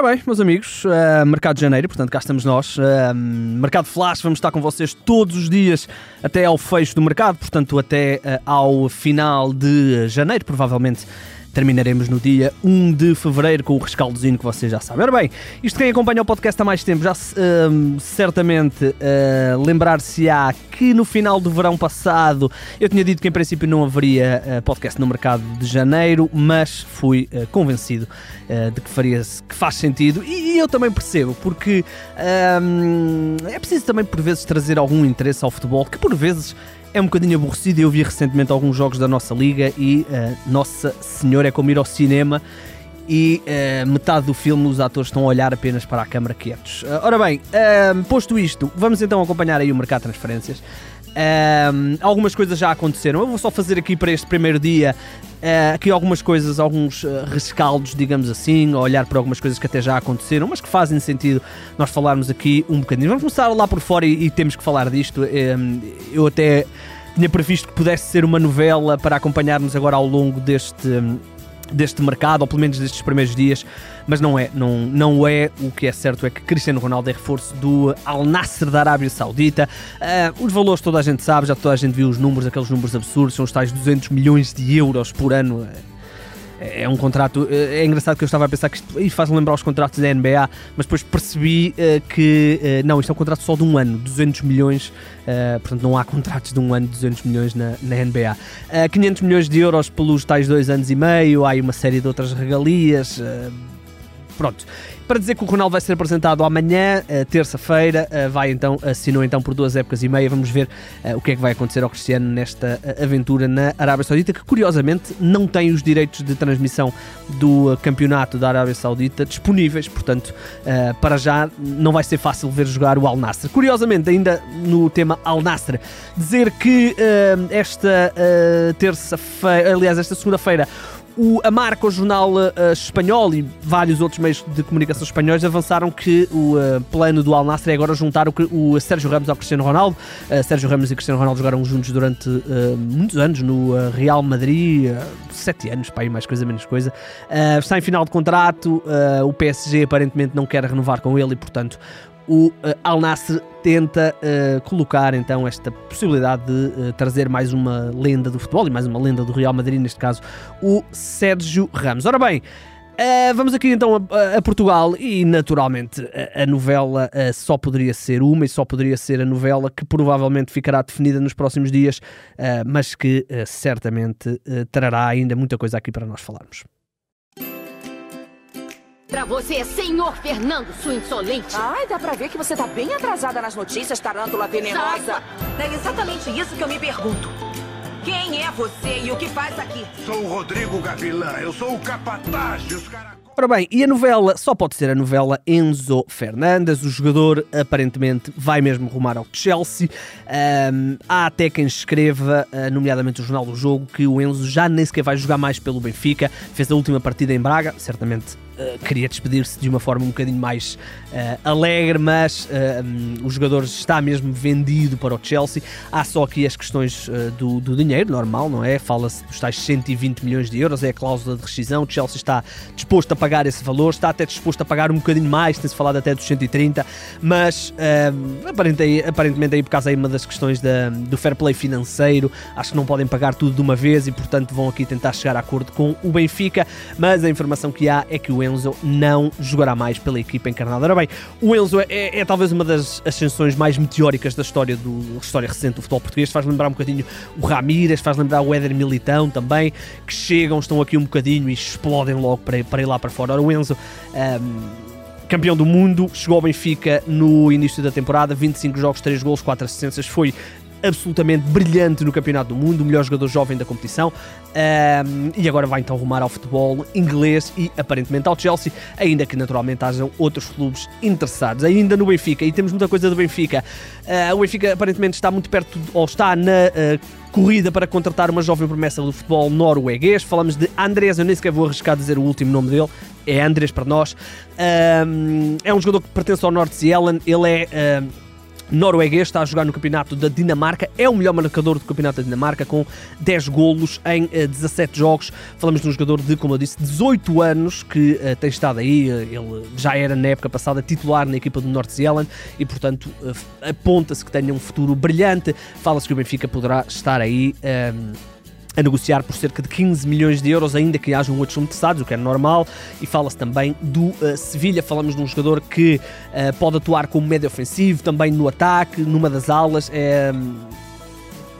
Ora bem, meus amigos, uh, mercado de janeiro, portanto cá estamos nós. Uh, mercado Flash, vamos estar com vocês todos os dias até ao fecho do mercado, portanto até uh, ao final de janeiro, provavelmente terminaremos no dia 1 de fevereiro com o rescaldozinho que vocês já sabem. Ora bem, isto quem acompanha o podcast há mais tempo já uh, certamente uh, lembrar-se-á que no final do verão passado eu tinha dito que em princípio não haveria uh, podcast no mercado de janeiro, mas fui convencido de que, faria, que faz sentido e, e eu também percebo, porque é preciso também por vezes trazer algum interesse ao futebol que por vezes é um bocadinho aborrecido. Eu vi recentemente alguns jogos da nossa liga e uh, Nossa Senhora é como ir ao cinema e uh, metade do filme os atores estão a olhar apenas para a câmara quietos. Uh, ora bem, posto isto, vamos então acompanhar aí o mercado de transferências. Algumas coisas já aconteceram. Eu vou só fazer aqui para este primeiro dia Uh, aqui algumas coisas, alguns uh, rescaldos, digamos assim, a olhar para algumas coisas que até já aconteceram, mas que fazem sentido nós falarmos aqui um bocadinho. Vamos começar lá por fora e, e temos que falar disto. eu até tinha previsto que pudesse ser uma novela para acompanharmos agora ao longo deste. Um, deste mercado, ou pelo menos destes primeiros dias, mas não é, não, não é. O que é certo é que Cristiano Ronaldo é reforço do Al Nasser da Arábia Saudita. Uh, os valores toda a gente sabe, já toda a gente viu os números, aqueles números absurdos, são os tais 200 milhões de euros por ano. É, é um contrato. É engraçado que eu estava a pensar que isto faz lembrar os contratos da NBA, mas depois percebi uh, que uh, não, isto é um contrato só de um ano, 200 milhões, uh, portanto não há contratos de um ano, 200 milhões na, na NBA. 500 milhões de euros pelos tais dois anos e meio, há aí uma série de outras regalias. Pronto para dizer que o Ronaldo vai ser apresentado amanhã, eh, terça-feira, eh, vai então, assinou então por duas épocas e meia. Vamos ver eh, o que é que vai acontecer ao Cristiano nesta aventura na Arábia Saudita, que curiosamente não tem os direitos de transmissão do campeonato da Arábia Saudita disponíveis, portanto, para já não vai ser fácil ver jogar o Al Nassr. Curiosamente, ainda no tema Al Nassr, dizer que esta terça-feira, aliás, esta segunda-feira, o, a marca, o jornal uh, espanhol e vários outros meios de comunicação espanhóis avançaram que o uh, plano do Al Nassr é agora juntar o, o Sérgio Ramos ao Cristiano Ronaldo. Uh, Sérgio Ramos e Cristiano Ronaldo jogaram juntos durante muitos anos no Real Madrid, sete anos, para aí mais coisa, menos coisa. está em final de contrato, o PSG aparentemente não quer renovar com ele e, portanto, o uh, Al Nassr tenta uh, colocar então esta possibilidade de uh, trazer mais uma lenda do futebol e mais uma lenda do Real Madrid, neste caso o Sérgio Ramos. Ora bem, Uh, vamos aqui então a, a, Portugal e naturalmente a, a novela só poderia ser uma e só poderia ser a novela que provavelmente ficará definida nos próximos dias, mas que certamente trará ainda muita coisa aqui para nós falarmos. Pra você, senhor Fernando, sua insolente. Ai, dá pra ver que você tá bem atrasada nas notícias, tarântula venenosa. É exatamente isso que eu me pergunto. Quem é você e o que faz aqui? Sou o Rodrigo Gavilã, eu sou o capataz dos caras... Ora bem, e a novela só pode ser a novela Enzo Fernandes. O jogador aparentemente vai mesmo rumar ao Chelsea. Um, há até quem escreva, uh, nomeadamente o Jornal do Jogo, que o Enzo já nem sequer vai jogar mais pelo Benfica. Fez a última partida em Braga, certamente Uh, queria despedir-se de uma forma um bocadinho mais uh, alegre, mas uh, um, o jogador está mesmo vendido para o Chelsea. Há só aqui as questões do, do, dinheiro, normal, não é? Fala-se dos tais 120 milhões de euros, é a cláusula de rescisão. O Chelsea está disposto a pagar esse valor, está até disposto a pagar um bocadinho mais, tem-se falado até dos 130, mas uh, aparentemente, aparentemente aí por causa aí uma das questões da, do fair play financeiro, acho que não podem pagar tudo de uma vez e portanto vão aqui tentar chegar a acordo com o Benfica, mas a informação que há é que o Enzo não jogará mais pela equipa encarnada. Ora bem, o Enzo é, é, é talvez uma das ascensões mais meteóricas da história, do, história recente do futebol português, faz lembrar um bocadinho o Ramírez, faz lembrar o Éder Militão também, que chegam, estão aqui um bocadinho e explodem logo para, para ir lá para fora. Ora, o Enzo. Um, campeão do mundo, chegou ao Benfica no início da temporada, 25 jogos, 3 gols, 4 assistências, foi absolutamente brilhante no Campeonato do Mundo, o melhor jogador jovem da competição, um, e agora vai então rumar ao futebol inglês e aparentemente ao Chelsea, ainda que naturalmente hajam outros clubes interessados. Ainda no Benfica, e temos muita coisa do Benfica, uh, o Benfica aparentemente está muito perto, ou está na uh, corrida para contratar uma jovem promessa do futebol norueguês. Falamos de Andrés, eu nem sequer vou arriscar dizer o último nome dele, é Andrés para nós. Um, é um jogador que pertence ao North Zealand, ele é. Um, norueguês, está a jogar no campeonato da Dinamarca, é o melhor marcador do campeonato da Dinamarca, com 10 golos em uh, 17 jogos. Falamos de um jogador de, como eu disse, 18 anos, que uh, tem estado aí, uh, ele já era na época passada titular na equipa do North Zealand e, portanto, aponta-se que tenha um futuro brilhante. Fala-se que o Benfica poderá estar aí. Um, a negociar por cerca de 15 milhões de euros, ainda que haja um outros interessados, o que é normal. E fala-se também do uh, Sevilha. Falamos de um jogador que uh, pode atuar como médio ofensivo, também no ataque, numa das alas. É,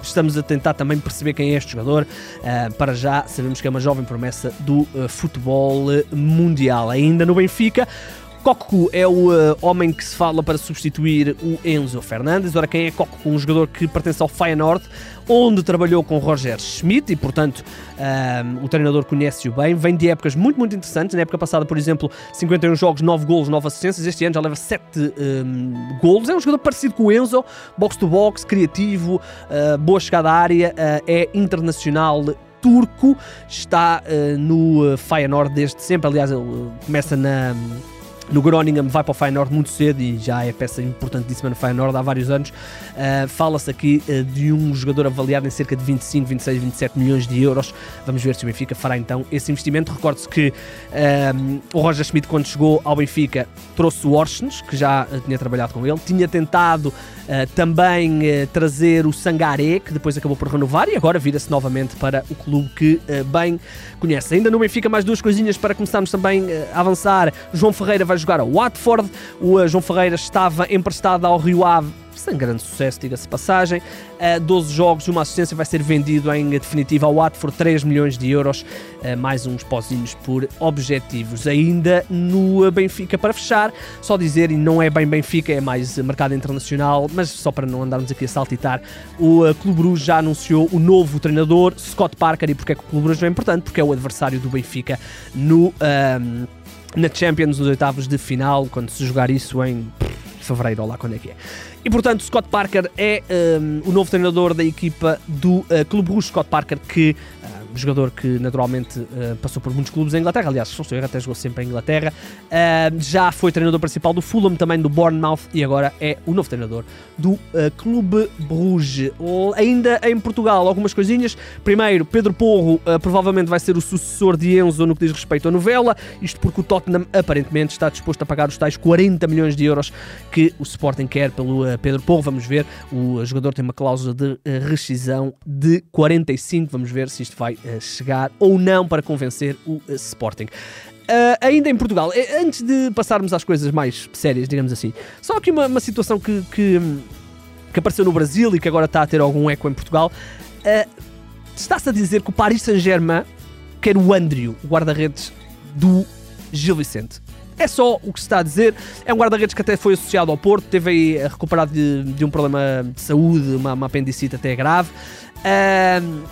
estamos a tentar também perceber quem é este jogador. Uh, para já, sabemos que é uma jovem promessa do uh, futebol mundial. Ainda no Benfica, Cocu é o uh, homem que se fala para substituir o Enzo Fernandes. Ora, quem é Cocu? Um jogador que pertence ao Feyenoord, onde trabalhou com Roger Schmidt e, portanto, ehm, o treinador conhece-o bem. Vem de épocas muito, muito interessantes. Na época passada, por exemplo, 51 jogos, 9 golos, 9 assistências. Este ano já leva 7 um, ehm, golos. É um jogador parecido com o Enzo, box-to-box, criativo, uh, boa chegada à área, uh, é internacional turco, está uh, no Feyenoord desde sempre. Aliás, ele começa na no Groningen vai para o Feyenoord muito cedo e já é peça importantíssima no Feyenoord há vários anos. Uh, Fala-se aqui uh, de um jogador avaliado em cerca de 25, 26, 27 milhões de euros. Vamos ver se o Benfica fará então esse investimento. Recordo-se que uh, o Roger Schmidt, quando chegou ao Benfica, trouxe o Orsens, que já tinha trabalhado com ele, tinha tentado também trazer o Sangaré, que depois acabou por renovar e agora vira-se novamente para o clube que bem conhece. Ainda no Benfica, mais duas coisinhas para começarmos também a avançar. João Ferreira vai jogar ao Watford. O eh, João Ferreira estava emprestado ao Rio Ave sem grande sucesso, diga-se passagem. Uh, 12 jogos e uma assistência vai ser vendido em definitiva ao Watford, 3 milhões de euros, uh, mais uns pozinhos por objetivos. Ainda no Benfica para fechar, só dizer, e não é bem Benfica, é mais mercado internacional, mas só para não andarmos aqui a saltitar, o uh, Clube Bruges já anunciou o novo treinador, Scott Parker, e porque é que o Clube Bruges é importante? Porque é o adversário do Benfica no na Champions, nos oitavos de final, quando se jogar isso em fevereiro, ou lá quando é que é. E portanto, Scott Parker é um, o novo treinador da equipa do uh, Clube Rouge. Scott Parker, que um jogador que naturalmente uh, passou por muitos clubes em Inglaterra, aliás, se não estou até jogou sempre em Inglaterra, uh, já foi treinador principal do Fulham, também do Bournemouth e agora é o novo treinador do uh, Clube Bruges. Ainda em Portugal, algumas coisinhas. Primeiro, Pedro Porro provavelmente vai ser o sucessor de Enzo no que diz respeito à novela, isto porque o Tottenham aparentemente está disposto a pagar os tais 40 milhões de euros que o Sporting quer pelo Pedro Porro. Vamos ver, o jogador tem uma cláusula de rescisão de 45, vamos ver se isto vai uh, chegar ou não para convencer o uh, Sporting. Uh, ainda em Portugal, antes de passarmos às coisas mais sérias, digamos assim, só aqui uma, uma situação que, que, que, apareceu no Brasil e que agora está a ter algum eco em Portugal. Está-se a dizer que o Paris Saint-Germain quer o Andrew, o guarda-redes do Gil Vicente. É só o que se está a dizer. É um guarda-redes que até foi associado ao Porto, teve aí a recuperar de, de um problema de saúde, uma, uma apendicite até grave. Uh,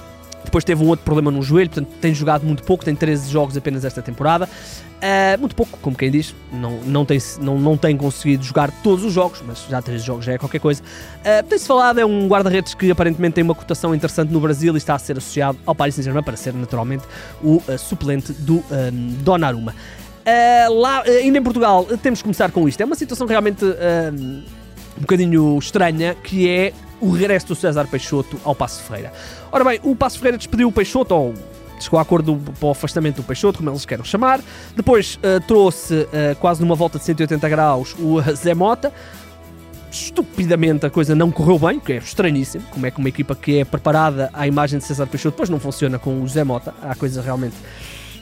depois teve um outro problema no joelho, portanto tem jogado muito pouco, tem 13 jogos apenas esta temporada. Uh, muito pouco, como quem diz, não, não, tem, não, não tem conseguido jogar todos os jogos, mas já 13 jogos já é qualquer coisa. Uh, Tem-se falado, é um guarda-redes que aparentemente tem uma cotação interessante no Brasil e está a ser associado ao Paris Saint-Germain para ser naturalmente o uh, suplente do um, Donnarumma. Lá, ainda em Portugal, temos que começar com isto. É uma situação realmente um bocadinho estranha, que é o regresso do César Peixoto ao Passo Ferreira. Ora bem, o Passo Ferreira despediu o Peixoto, ou chegou a acordo para o afastamento do Peixoto, como eles querem chamar. Depois uh, trouxe, uh, quase numa volta de 180 graus, o Zé Mota. Estupidamente a coisa não correu bem, que é estranhíssimo. Como é que uma equipa que é preparada à imagem de César Peixoto depois não funciona com o Zé Mota? Há coisas realmente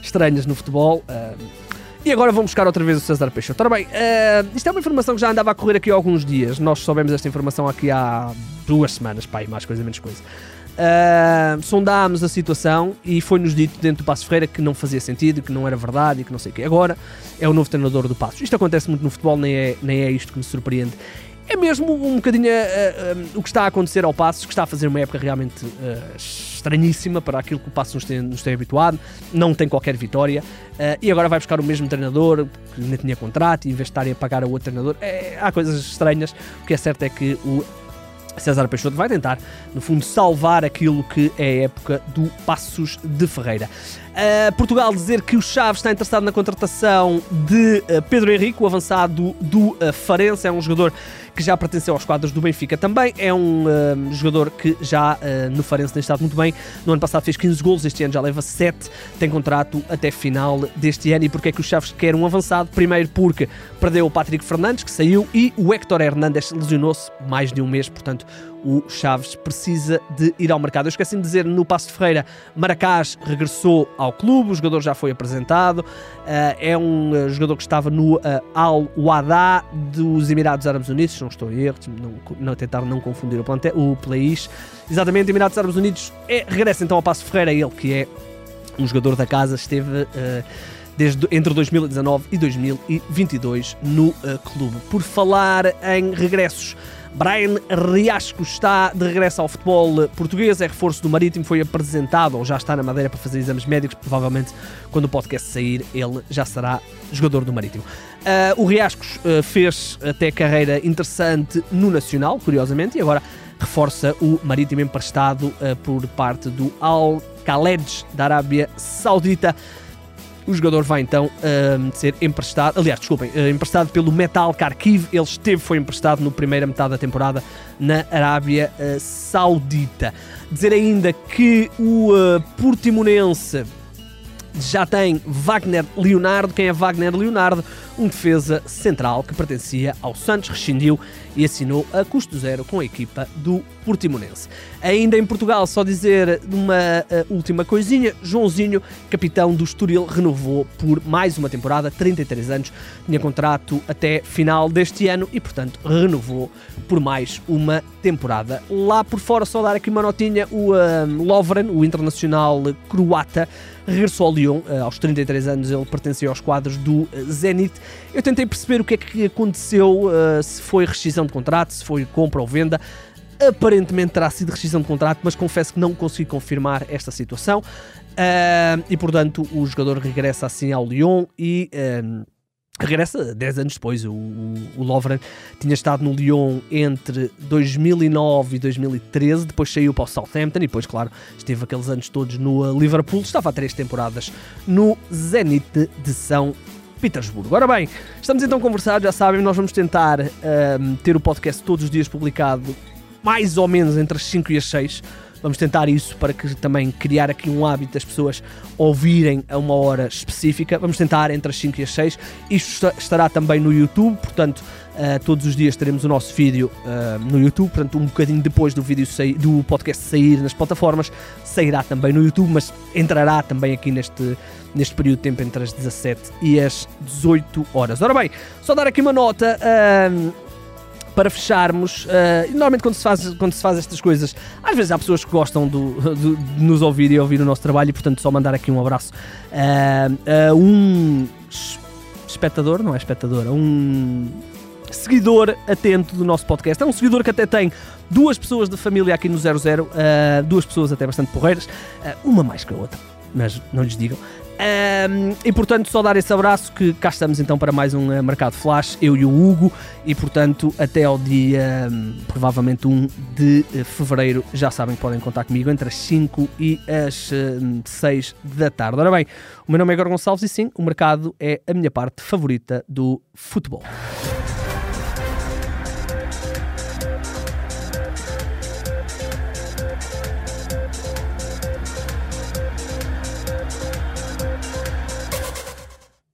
estranhas no futebol. Uh, e agora vamos buscar outra vez o César Peixoto. Ora bem, uh, isto é uma informação que já andava a correr aqui há alguns dias. Nós soubemos esta informação aqui há duas semanas, pai, mais coisa, menos coisa. Uh, sondámos a situação e foi-nos dito dentro do Passo Ferreira que não fazia sentido, que não era verdade e que não sei o quê. Agora é o novo treinador do Passo. Isto acontece muito no futebol, nem é, nem é isto que me surpreende. É mesmo um bocadinho uh, uh, o que está a acontecer ao Passos, que está a fazer uma época realmente estranhíssima para aquilo que o Passos nos tem, nos tem habituado, não tem qualquer vitória e agora vai buscar o mesmo treinador que ainda tinha contrato e em vez de estarem a pagar a outro treinador, é, há coisas estranhas. O que é certo é que o César Peixoto vai tentar, no fundo, salvar aquilo que é a época do Passos de Ferreira. Uh, Portugal dizer que o Chaves está interessado na contratação de uh, Pedro Henrique, o avançado do uh, Farense, é um jogador que já pertenceu aos quadros do Benfica também, é um jogador que já no Farense tem estado muito bem, no ano passado fez 15 gols, este ano já leva 7, tem contrato até final deste ano. E porque é que o Chaves quer um avançado? Primeiro porque perdeu o Patrick Fernandes, que saiu, e o Héctor Hernandes lesionou-se mais de um mês, portanto o Chaves precisa de ir ao mercado. Eu esqueci de dizer, no Passo de Ferreira, Maracás regressou ao clube, o jogador já foi apresentado, uh, é um uh, jogador que estava no uh, Al Wada dos Emirados Árabes Unidos, não estou em erro, não, não, tentar não confundir o, plante, o país. Exatamente, Emirados Árabes Unidos é, regressa então ao Passo de Ferreira, ele que é um jogador da casa, esteve desde entre 2019 e 2022 no clube. Por falar em regressos, Brian Riasco está de regresso ao futebol português, é reforço do Marítimo, foi apresentado ou já está na Madeira para fazer exames médicos. Provavelmente, quando o podcast sair, ele já será jogador do Marítimo. Uh, o Riascos uh, fez até carreira interessante no Nacional, curiosamente, e agora reforça o Marítimo emprestado uh, por parte do Al Khaled da Arábia Saudita o jogador vai então uh, ser emprestado, aliás, desculpem, uh, emprestado pelo Metal Kharkiv. Ele esteve, foi emprestado na primeira metade da temporada na Arábia uh, Saudita. Dizer ainda que o uh, Portimonense já tem Wagner Leonardo. Quem é Wagner Leonardo? Um defesa central que pertencia ao Santos, rescindiu e assinou a custo zero com a equipa do Portimonense. Ainda em Portugal, só dizer uma uh, última coisinha: Joãozinho, capitão do Estoril, renovou por mais uma temporada, 33 anos, tinha contrato até final deste ano e, portanto, renovou por mais uma temporada. Lá por fora, só dar aqui uma notinha: o uh, Lovren, o internacional croata, regressou ao Lyon uh, aos 33 anos. Ele pertencia aos quadros do Zenit. Eu tentei perceber o que é que aconteceu, uh, se foi rescisão de contrato, se foi compra ou venda. Aparentemente terá sido rescisão de contrato, mas confesso que não consegui confirmar esta situação. E portanto, o jogador regressa assim ao Lyon e. Regressa 10 anos depois. O, o, Lovren tinha estado no Lyon entre 2009 e 2013, depois saiu para o Southampton e depois, claro, esteve aqueles anos todos no Liverpool. Estava há três temporadas no Zenit de São Petersburgo. Ora bem, estamos então a conversar, já sabem, nós vamos tentar um, ter o podcast todos os dias publicado, mais ou menos entre as 5 e as 6. Vamos tentar isso para que também criar aqui um hábito das pessoas ouvirem a uma hora específica. Vamos tentar entre as 5 e as 6. Isto estará também no YouTube, portanto, uh, todos os dias teremos o nosso vídeo uh, no YouTube. Portanto, um bocadinho depois do vídeo sair, do podcast sair nas plataformas, sairá também no YouTube, mas entrará também aqui neste, neste período de tempo entre as 17 e as 18 horas. Ora bem, só dar aqui uma nota. Uh, para fecharmos, uh, normalmente quando se, faz, quando se faz estas coisas, às vezes há pessoas que gostam do, do, de nos ouvir e ouvir o nosso trabalho e, portanto, só mandar aqui um abraço uh, a um espectador, não é espectador, a um seguidor atento do nosso podcast. É um seguidor que até tem duas pessoas da família aqui no 00, uh, duas pessoas até bastante porreiras, uma mais que a outra, mas não lhes digam. Um, e portanto, só dar esse abraço que cá estamos então para mais um uh, Mercado Flash, eu e o Hugo, e portanto, até ao dia um, provavelmente 1 de uh, fevereiro, já sabem que podem contar comigo entre as 5 e as uh, 6 da tarde. Ora bem, o meu nome é Igor Gonçalves e sim, o mercado é a minha parte favorita do futebol.